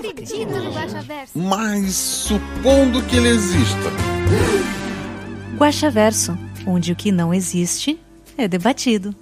acredito no Guaxaverso. Mas supondo que ele exista. Guaxaverso, onde o que não existe é debatido.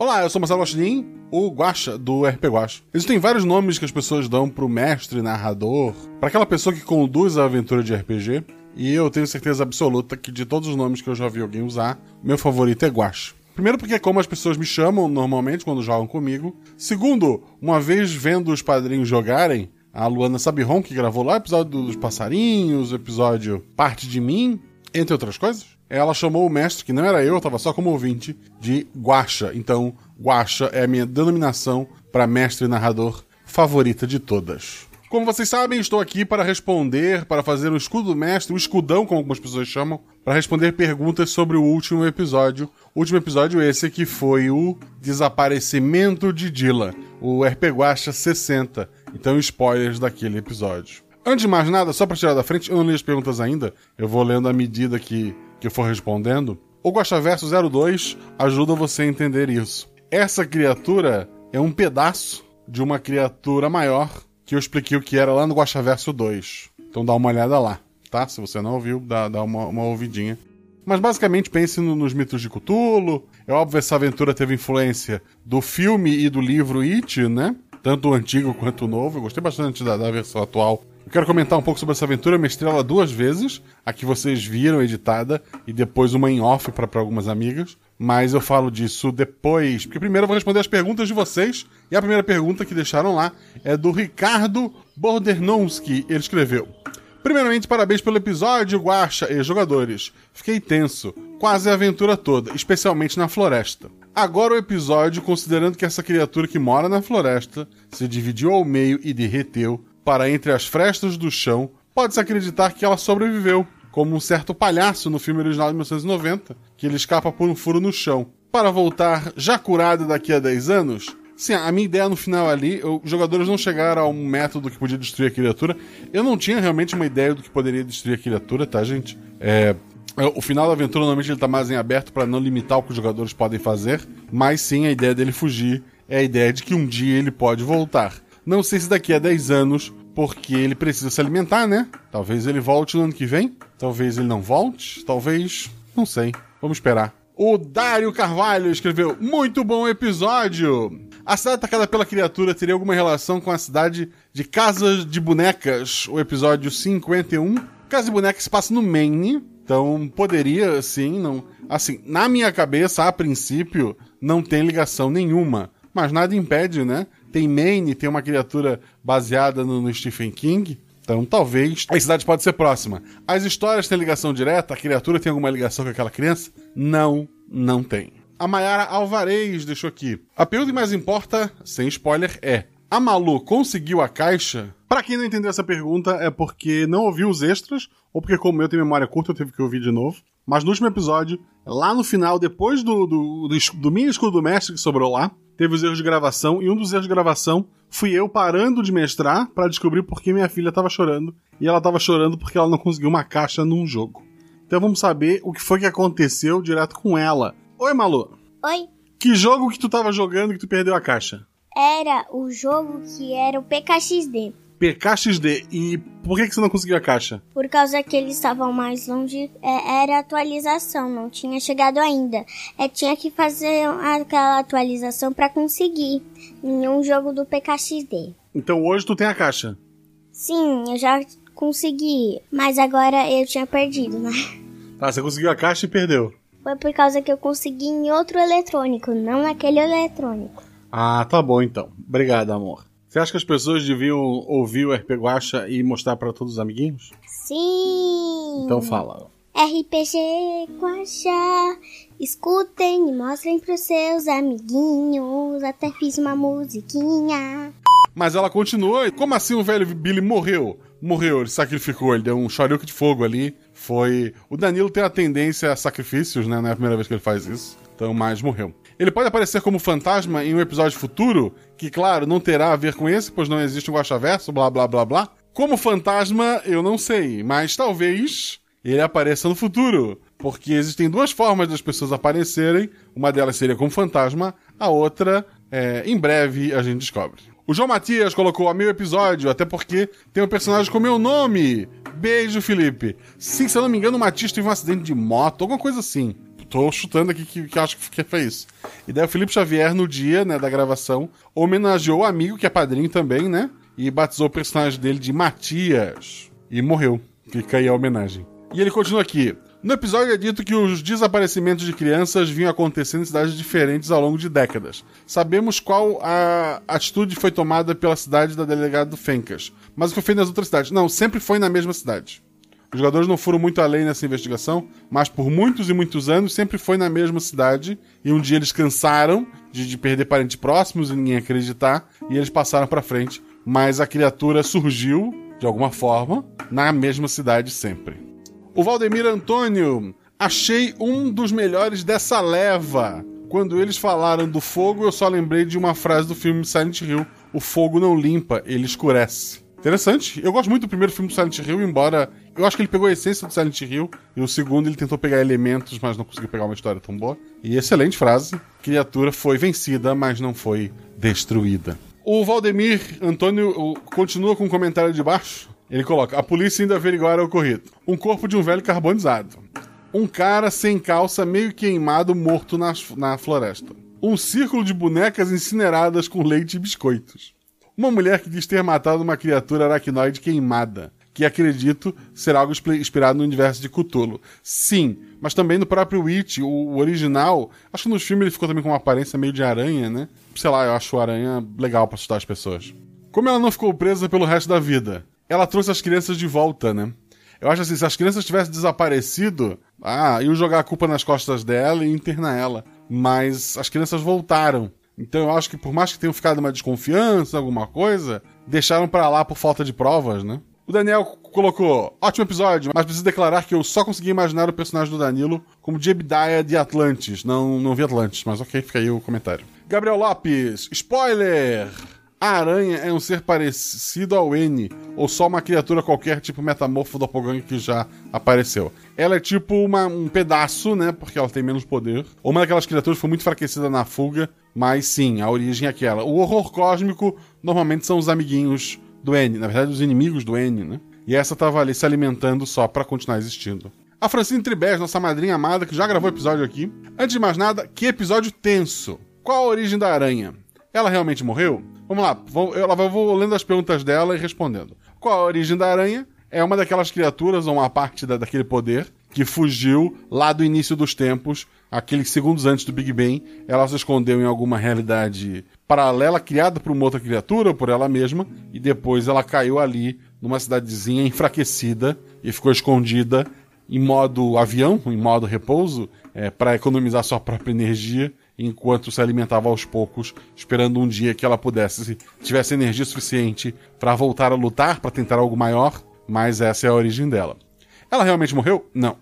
Olá, eu sou Marcelo Guaxinim, o Guaxa do RP Guaxa. Existem vários nomes que as pessoas dão pro mestre, narrador, para aquela pessoa que conduz a aventura de RPG, e eu tenho certeza absoluta que de todos os nomes que eu já vi alguém usar, meu favorito é Guaxa. Primeiro porque é como as pessoas me chamam normalmente quando jogam comigo. Segundo, uma vez vendo os padrinhos jogarem, a Luana Sabiron, que gravou lá o episódio dos passarinhos, o episódio Parte de Mim, entre outras coisas, ela chamou o mestre, que não era eu, eu tava só como ouvinte, de Guaxa. Então, Guaxa é a minha denominação para mestre narrador favorita de todas. Como vocês sabem, estou aqui para responder, para fazer o escudo mestre, o escudão, como algumas pessoas chamam, para responder perguntas sobre o último episódio. O último episódio esse que foi o desaparecimento de Dila, o RP Guacha 60. Então, spoilers daquele episódio. Antes de mais nada, só para tirar da frente, eu não li as perguntas ainda, eu vou lendo à medida que, que eu for respondendo. O Guaxaverso 02 ajuda você a entender isso. Essa criatura é um pedaço de uma criatura maior que eu expliquei o que era lá no Guaxaverso 2. Então dá uma olhada lá, tá? Se você não ouviu, dá, dá uma, uma ouvidinha. Mas basicamente pense no- nos mitos de Cthulhu. É óbvio essa aventura teve influência do filme e do livro It, né? Tanto o antigo quanto o novo. Eu gostei bastante da, da versão atual. Eu quero comentar um pouco sobre essa aventura. Eu mestrei ela duas vezes. A que vocês viram editada e depois uma em off para algumas amigas. Mas eu falo disso depois. Porque primeiro eu vou responder as perguntas de vocês. E a primeira pergunta que deixaram lá é do Ricardo Bordernowski. Ele escreveu: Primeiramente, parabéns pelo episódio, Guacha e jogadores. Fiquei tenso, quase a aventura toda, especialmente na floresta. Agora o episódio, considerando que essa criatura que mora na floresta se dividiu ao meio e derreteu para entre as frestas do chão, pode-se acreditar que ela sobreviveu, como um certo palhaço no filme original de 1990, que ele escapa por um furo no chão. Para voltar já curado daqui a 10 anos, Sim, a minha ideia no final ali, os jogadores não chegaram a um método que podia destruir a criatura. Eu não tinha realmente uma ideia do que poderia destruir a criatura, tá, gente? É, é, o final da aventura normalmente ele tá mais em aberto para não limitar o que os jogadores podem fazer, mas sim a ideia dele fugir é a ideia de que um dia ele pode voltar. Não sei se daqui a 10 anos, porque ele precisa se alimentar, né? Talvez ele volte no ano que vem, talvez ele não volte, talvez. Não sei. Vamos esperar. O Dário Carvalho escreveu: Muito bom episódio! A cidade atacada pela criatura teria alguma relação com a cidade de Casas de Bonecas, o episódio 51. Casa de Bonecas se passa no Maine, então poderia, sim, não. Assim, na minha cabeça, a princípio, não tem ligação nenhuma. Mas nada impede, né? Tem Maine, tem uma criatura baseada no, no Stephen King. Então, talvez a cidade pode ser próxima. As histórias têm ligação direta? A criatura tem alguma ligação com aquela criança? Não, não tem. A Mayara Alvarez deixou aqui. A pergunta que mais importa, sem spoiler, é: a Malu conseguiu a caixa? Pra quem não entendeu essa pergunta, é porque não ouviu os extras, ou porque, como eu tenho memória curta, eu tive que ouvir de novo. Mas no último episódio, lá no final, depois do, do, do, do escudo do mestre que sobrou lá, teve os erros de gravação, e um dos erros de gravação fui eu parando de mestrar pra descobrir por que minha filha tava chorando. E ela tava chorando porque ela não conseguiu uma caixa num jogo. Então vamos saber o que foi que aconteceu direto com ela. Oi, Malu. Oi, Que jogo que tu tava jogando que tu perdeu a caixa? era o jogo que era o PKXD. PKXD. E por que, que você não conseguiu a caixa? Por causa que eles estavam mais longe, é, era atualização, não tinha chegado ainda. É, tinha que fazer aquela atualização pra conseguir em um jogo do PKXD. Então hoje tu tem a caixa. Sim, eu já consegui, mas agora eu tinha perdido, né? Tá, você conseguiu a caixa e perdeu. Foi por causa que eu consegui em outro eletrônico, não naquele eletrônico. Ah, tá bom então. Obrigado, amor. Você acha que as pessoas deviam ouvir o RP Guacha e mostrar pra todos os amiguinhos? Sim! Então fala. RPG Guaxa, escutem e mostrem pros seus amiguinhos. Até fiz uma musiquinha. Mas ela continua. Como assim o velho Billy morreu? Morreu, ele sacrificou, ele deu um choruque de fogo ali. Foi. O Danilo tem a tendência a sacrifícios, né? Não é a primeira vez que ele faz isso. Então, mas morreu. Ele pode aparecer como fantasma em um episódio futuro, que, claro, não terá a ver com esse, pois não existe um Guaxaverso, blá blá blá blá. Como fantasma, eu não sei, mas talvez ele apareça no futuro. Porque existem duas formas das pessoas aparecerem. Uma delas seria como fantasma, a outra, é, em breve, a gente descobre. O João Matias colocou a meu episódio, até porque tem um personagem com meu nome. Beijo, Felipe. Sim, se eu não me engano, o Matias teve um acidente de moto, alguma coisa assim. Tô chutando aqui que, que acho que foi isso. E daí o Felipe Xavier, no dia né, da gravação, homenageou o amigo, que é padrinho também, né? E batizou o personagem dele de Matias. E morreu. Fica aí a homenagem. E ele continua aqui. No episódio é dito que os desaparecimentos de crianças vinham acontecendo em cidades diferentes ao longo de décadas. Sabemos qual a atitude foi tomada pela cidade da delegada do Fencas, mas o que foi feito nas outras cidades? Não, sempre foi na mesma cidade. Os jogadores não foram muito além nessa investigação, mas por muitos e muitos anos sempre foi na mesma cidade. E um dia eles cansaram de, de perder parentes próximos e ninguém acreditar, e eles passaram para frente. Mas a criatura surgiu, de alguma forma, na mesma cidade sempre. O Valdemir Antônio, achei um dos melhores dessa leva. Quando eles falaram do fogo, eu só lembrei de uma frase do filme Silent Hill: O fogo não limpa, ele escurece. Interessante. Eu gosto muito do primeiro filme do Silent Hill, embora eu acho que ele pegou a essência do Silent Hill, e o segundo ele tentou pegar elementos, mas não conseguiu pegar uma história tão boa. E excelente frase: criatura foi vencida, mas não foi destruída. O Valdemir Antônio continua com um comentário de baixo. Ele coloca: a polícia ainda averiguar o ocorrido. Um corpo de um velho carbonizado. Um cara sem calça, meio queimado, morto na, na floresta. Um círculo de bonecas incineradas com leite e biscoitos. Uma mulher que diz ter matado uma criatura aracnoide queimada, que acredito ser algo inspirado no universo de Cthulhu. Sim, mas também no próprio Witch, o original. Acho que nos filmes ele ficou também com uma aparência meio de aranha, né? Sei lá, eu acho aranha legal para assustar as pessoas. Como ela não ficou presa pelo resto da vida? ela trouxe as crianças de volta, né? Eu acho assim, se as crianças tivessem desaparecido, ah, iam jogar a culpa nas costas dela e internar ela. Mas as crianças voltaram. Então eu acho que por mais que tenham ficado uma desconfiança, alguma coisa, deixaram para lá por falta de provas, né? O Daniel colocou, ótimo episódio, mas preciso declarar que eu só consegui imaginar o personagem do Danilo como Jebediah de Atlantis. Não, não vi Atlantis, mas ok, fica aí o comentário. Gabriel Lopes, spoiler! A aranha é um ser parecido ao N, ou só uma criatura qualquer, tipo metamorfo do Doppelganger que já apareceu. Ela é tipo uma, um pedaço, né? Porque ela tem menos poder. Ou uma daquelas criaturas que foi muito enfraquecida na fuga, mas sim, a origem é aquela. O horror cósmico normalmente são os amiguinhos do N, na verdade, os inimigos do N, né? E essa tava ali se alimentando só para continuar existindo. A Francine Tribés, nossa madrinha amada, que já gravou episódio aqui. Antes de mais nada, que episódio tenso. Qual a origem da aranha? Ela realmente morreu? Vamos lá, eu, eu vou lendo as perguntas dela e respondendo. Qual a origem da aranha? É uma daquelas criaturas, ou uma parte da, daquele poder, que fugiu lá do início dos tempos, aqueles segundos antes do Big Bang. Ela se escondeu em alguma realidade paralela, criada por uma outra criatura, por ela mesma, e depois ela caiu ali, numa cidadezinha enfraquecida, e ficou escondida em modo avião, em modo repouso, é, para economizar sua própria energia enquanto se alimentava aos poucos, esperando um dia que ela pudesse, tivesse energia suficiente para voltar a lutar, para tentar algo maior, mas essa é a origem dela. Ela realmente morreu? Não.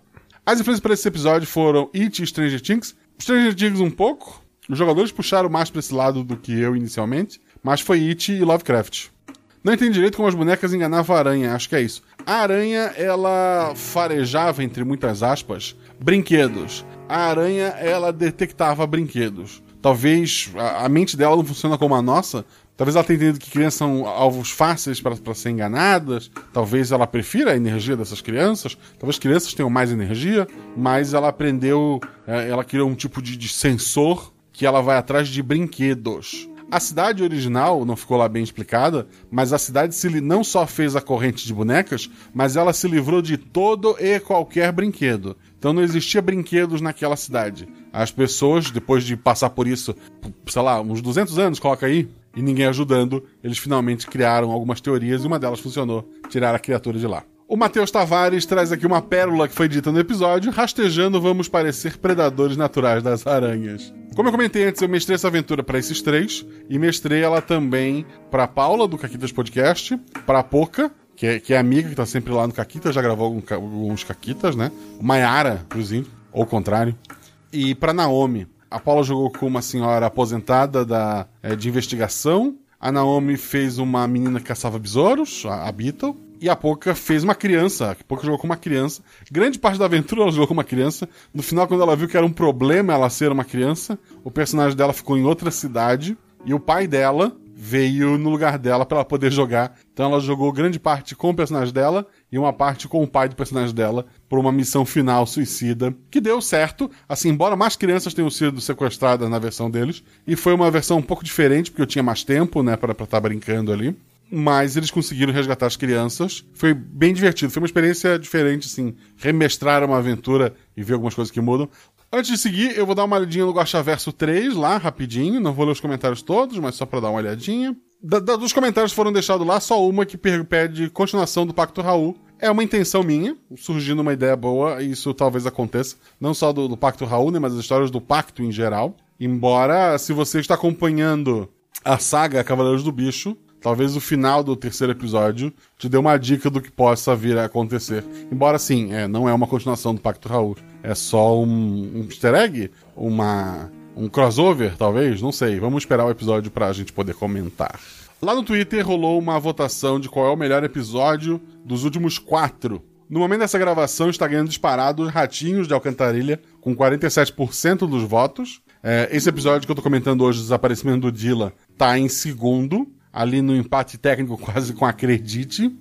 As influências para esse episódio foram It e Stranger Things. Stranger Things um pouco. Os jogadores puxaram mais para esse lado do que eu inicialmente, mas foi It e Lovecraft. Não entendi direito como as bonecas enganavam a aranha, acho que é isso. A aranha, ela farejava, entre muitas aspas, brinquedos a aranha ela detectava brinquedos. Talvez a, a mente dela não funciona como a nossa. Talvez ela tenha entendido que crianças são alvos fáceis para ser enganadas. Talvez ela prefira a energia dessas crianças. Talvez crianças tenham mais energia, mas ela aprendeu, é, ela criou um tipo de, de sensor que ela vai atrás de brinquedos. A cidade original não ficou lá bem explicada, mas a cidade se não só fez a corrente de bonecas, mas ela se livrou de todo e qualquer brinquedo. Então não existia brinquedos naquela cidade. As pessoas, depois de passar por isso, sei lá, uns 200 anos, coloca aí, e ninguém ajudando, eles finalmente criaram algumas teorias e uma delas funcionou, tirar a criatura de lá. O Matheus Tavares traz aqui uma pérola que foi dita no episódio: rastejando vamos parecer predadores naturais das aranhas. Como eu comentei antes, eu mestrei essa aventura para esses três e mestrei ela também para Paula do Caquitas Podcast, para Poca, que é, que é amiga que tá sempre lá no Caquitas, já gravou algum, alguns Caquitas, né? Maiara, inclusive, ou o contrário. E para Naomi. A Paula jogou com uma senhora aposentada da, é, de investigação. A Naomi fez uma menina que caçava besouros, a, a Beetle. E a Poca fez uma criança. A Poca jogou com uma criança. Grande parte da aventura ela jogou com uma criança. No final, quando ela viu que era um problema ela ser uma criança, o personagem dela ficou em outra cidade. E o pai dela veio no lugar dela para ela poder jogar. Então ela jogou grande parte com o personagem dela e uma parte com o pai do personagem dela por uma missão final suicida que deu certo. Assim, embora mais crianças tenham sido sequestradas na versão deles, e foi uma versão um pouco diferente porque eu tinha mais tempo, né, para estar tá brincando ali mas eles conseguiram resgatar as crianças. Foi bem divertido, foi uma experiência diferente, assim, remestrar uma aventura e ver algumas coisas que mudam. Antes de seguir, eu vou dar uma olhadinha no Verso 3 lá, rapidinho. Não vou ler os comentários todos, mas só para dar uma olhadinha. Da, da, dos comentários que foram deixados lá, só uma que pede continuação do Pacto Raul. É uma intenção minha, surgindo uma ideia boa, e isso talvez aconteça. Não só do, do Pacto Raul, né, mas as histórias do Pacto em geral. Embora, se você está acompanhando a saga Cavaleiros do Bicho, talvez o final do terceiro episódio te dê uma dica do que possa vir a acontecer. Embora, sim, é, não é uma continuação do Pacto Raul. É só um, um easter egg? Uma, um crossover, talvez? Não sei. Vamos esperar o episódio pra gente poder comentar. Lá no Twitter rolou uma votação de qual é o melhor episódio dos últimos quatro. No momento dessa gravação, está ganhando disparado os Ratinhos de Alcantarilha, com 47% dos votos. É, esse episódio que eu tô comentando hoje, o desaparecimento do Dila, tá em segundo ali no empate técnico quase com Acredite.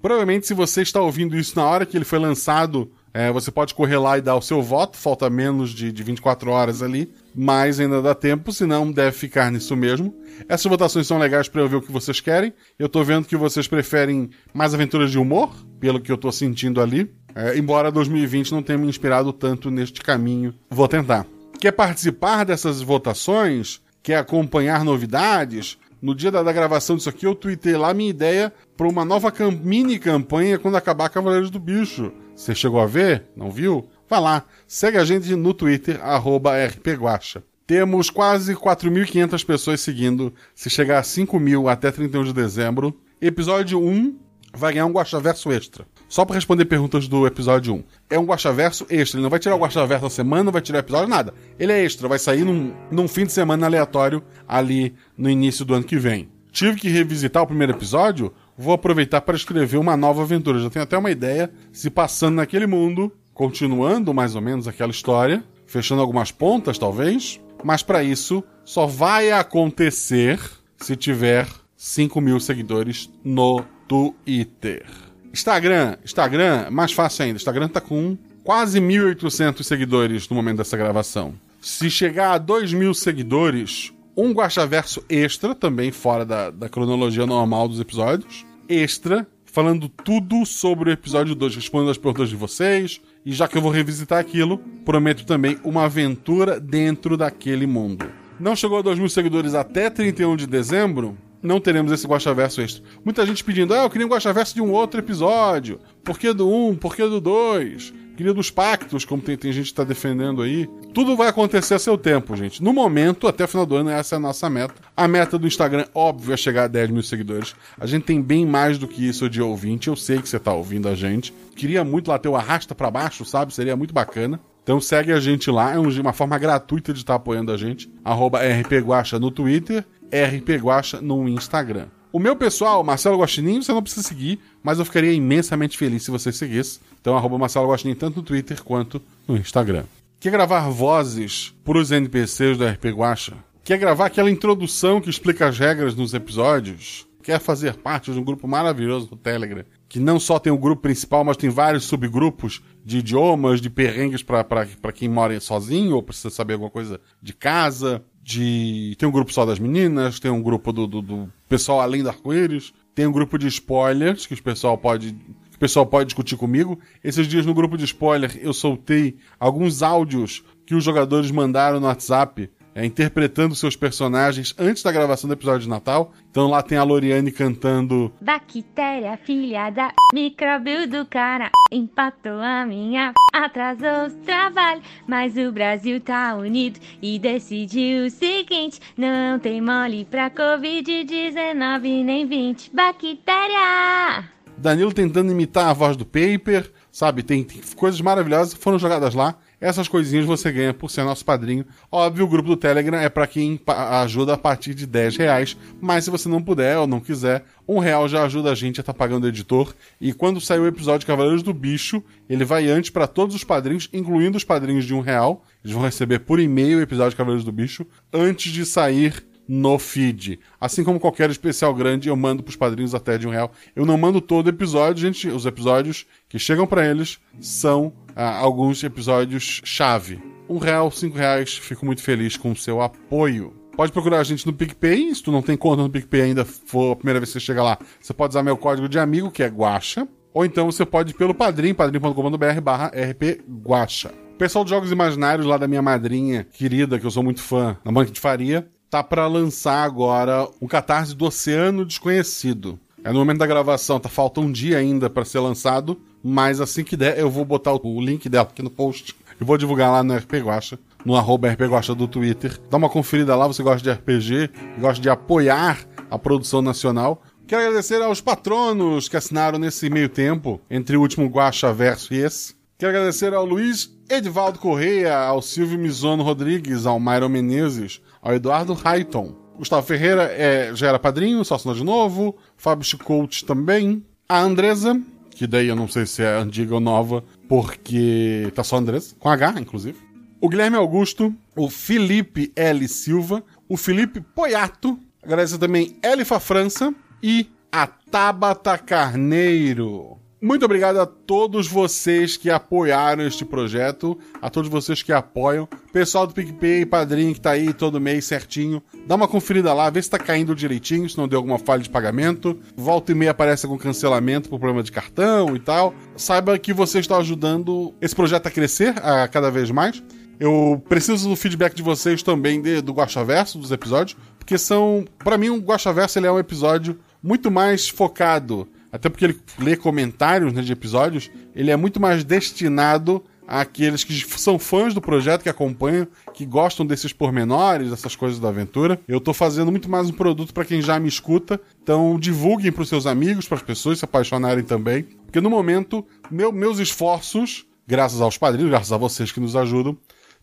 Provavelmente, se você está ouvindo isso na hora que ele foi lançado, é, você pode correr lá e dar o seu voto, falta menos de, de 24 horas ali, mas ainda dá tempo, senão deve ficar nisso mesmo. Essas votações são legais para eu ver o que vocês querem. Eu tô vendo que vocês preferem mais aventuras de humor, pelo que eu tô sentindo ali. É, embora 2020 não tenha me inspirado tanto neste caminho, vou tentar. Quer participar dessas votações? Quer acompanhar novidades? No dia da, da gravação disso aqui, eu tuitei lá minha ideia para uma nova cam mini campanha quando acabar Cavaleiros do Bicho. Você chegou a ver? Não viu? Vai lá, segue a gente no Twitter, rpguacha. Temos quase 4.500 pessoas seguindo. Se chegar a 5 mil até 31 de dezembro, episódio 1 vai ganhar um Guaxaverso extra. Só para responder perguntas do episódio 1. É um Guaxaverso extra. Ele não vai tirar o Guaxaverso na semana, não vai tirar o episódio, nada. Ele é extra, vai sair num, num fim de semana aleatório ali no início do ano que vem. Tive que revisitar o primeiro episódio, vou aproveitar para escrever uma nova aventura. Já tenho até uma ideia se passando naquele mundo, continuando mais ou menos aquela história, fechando algumas pontas talvez. Mas para isso, só vai acontecer se tiver 5 mil seguidores no Twitter. Instagram, Instagram, mais fácil ainda. Instagram tá com quase 1.800 seguidores no momento dessa gravação. Se chegar a 2 mil seguidores, um Guaxaverso extra, também fora da, da cronologia normal dos episódios. Extra, falando tudo sobre o episódio 2, respondendo as perguntas de vocês. E já que eu vou revisitar aquilo, prometo também uma aventura dentro daquele mundo. Não chegou a 2 mil seguidores até 31 de dezembro? Não teremos esse Guaxaverso extra. Muita gente pedindo, ah, eu queria um Guaxaverso de um outro episódio. Por que do 1? Um? Por que do 2? Queria dos pactos, como tem, tem gente que está defendendo aí. Tudo vai acontecer a seu tempo, gente. No momento, até o final do ano, essa é a nossa meta. A meta do Instagram, óbvio, é chegar a 10 mil seguidores. A gente tem bem mais do que isso de ouvinte. Eu sei que você está ouvindo a gente. Queria muito lá ter o arrasta para baixo, sabe? Seria muito bacana. Então segue a gente lá, é uma forma gratuita de estar tá apoiando a gente. Arroba RPGuacha no Twitter RP Guacha no Instagram. O meu pessoal, Marcelo Guaxinim, você não precisa seguir, mas eu ficaria imensamente feliz se você seguisse. Então, arroba Marcelo Guaxinim tanto no Twitter quanto no Instagram. Quer gravar vozes para os NPCs do RP Guacha? Quer gravar aquela introdução que explica as regras nos episódios? Quer fazer parte de um grupo maravilhoso do Telegram? Que não só tem o grupo principal, mas tem vários subgrupos de idiomas, de perrengues para quem mora sozinho ou precisa saber alguma coisa de casa de. Tem um grupo só das meninas, tem um grupo do, do, do pessoal além do arco-íris, tem um grupo de spoilers que o pessoal pode. O pessoal pode discutir comigo. Esses dias no grupo de spoiler eu soltei alguns áudios que os jogadores mandaram no WhatsApp é, interpretando seus personagens antes da gravação do episódio de Natal. Então lá tem a Loriane cantando Bactéria, filha da micróbio do cara, empatou a minha, atrasou os trabalhos, mas o Brasil tá unido e decidiu o seguinte: não tem mole pra Covid-19 nem 20. Bactéria! Danilo tentando imitar a voz do Paper, sabe? Tem, tem coisas maravilhosas que foram jogadas lá. Essas coisinhas você ganha por ser nosso padrinho. Óbvio, o grupo do Telegram é para quem ajuda a partir de 10 reais. Mas se você não puder ou não quiser, um real já ajuda a gente a estar tá pagando o editor. E quando sair o episódio Cavaleiros do Bicho, ele vai antes para todos os padrinhos, incluindo os padrinhos de um real. Eles vão receber por e-mail o episódio Cavaleiros do Bicho antes de sair no feed. Assim como qualquer especial grande, eu mando pros padrinhos até de um real. Eu não mando todo episódio, gente. Os episódios que chegam para eles são ah, alguns episódios chave. Um real, cinco reais, fico muito feliz com o seu apoio. Pode procurar a gente no PicPay. Se tu não tem conta no PicPay ainda, for a primeira vez que você chega lá, você pode usar meu código de amigo, que é Guacha. Ou então você pode ir pelo padrim, padrim.com.br barra rpguacha. pessoal de Jogos Imaginários lá da minha madrinha querida, que eu sou muito fã, na Banca de Faria, tá para lançar agora um catarse do Oceano Desconhecido. É no momento da gravação, tá falta um dia ainda para ser lançado, mas assim que der, eu vou botar o link dela aqui no post e vou divulgar lá no RP Guacha, no arroba RP Guacha do Twitter. Dá uma conferida lá, você gosta de RPG, gosta de apoiar a produção nacional. Quero agradecer aos patronos que assinaram nesse meio tempo, entre o último Guacha Verso e esse. Quero agradecer ao Luiz Edvaldo Correia, ao Silvio Mizono Rodrigues, ao Myron Menezes, ao Eduardo Raiton. Gustavo Ferreira é, já era padrinho, só assinou de novo. Fábio Chicout também. A Andresa, que daí eu não sei se é antiga ou nova, porque tá só Andresa, com H, inclusive. O Guilherme Augusto, o Felipe L. Silva, o Felipe Poiato, agradecer também Elifa França e a Tabata Carneiro. Muito obrigado a todos vocês que apoiaram este projeto, a todos vocês que apoiam. Pessoal do PicPay, padrinho que tá aí todo mês certinho. Dá uma conferida lá, vê se tá caindo direitinho, se não deu alguma falha de pagamento. Volta e meia aparece algum cancelamento por problema de cartão e tal. Saiba que você está ajudando esse projeto a crescer a cada vez mais. Eu preciso do feedback de vocês também de, do Guaxaverso, dos episódios, porque são, para mim, o um Guaxaverso ele é um episódio muito mais focado até porque ele lê comentários né, de episódios, ele é muito mais destinado àqueles que são fãs do projeto, que acompanham, que gostam desses pormenores, dessas coisas da aventura. Eu tô fazendo muito mais um produto para quem já me escuta, então divulguem para os seus amigos, para as pessoas se apaixonarem também, porque no momento, meu, meus esforços, graças aos padrinhos, graças a vocês que nos ajudam,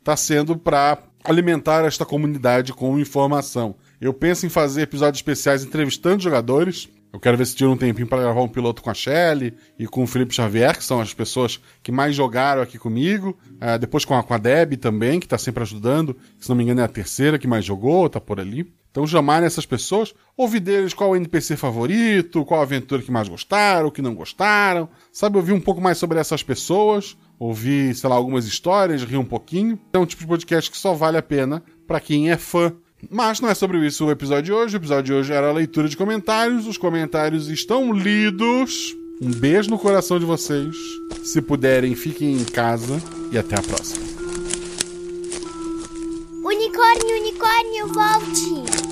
tá sendo para alimentar esta comunidade com informação. Eu penso em fazer episódios especiais entrevistando jogadores, eu quero ver se tira um tempinho para gravar um piloto com a Shelly e com o Felipe Xavier, que são as pessoas que mais jogaram aqui comigo. Uh, depois com a, com a Deb também, que está sempre ajudando. Se não me engano, é a terceira que mais jogou, tá por ali. Então chamarem essas pessoas, ouvir deles qual o NPC favorito, qual a aventura que mais gostaram, que não gostaram. Sabe, ouvir um pouco mais sobre essas pessoas, ouvir, sei lá, algumas histórias, rir um pouquinho. É um tipo de podcast que só vale a pena para quem é fã mas não é sobre isso o episódio de hoje. O episódio de hoje era a leitura de comentários. Os comentários estão lidos. Um beijo no coração de vocês. Se puderem, fiquem em casa e até a próxima. Unicórnio, unicórnio, volte!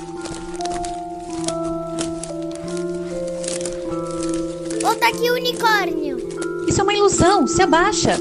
Volta aqui, unicórnio! Isso é uma ilusão, se abaixa!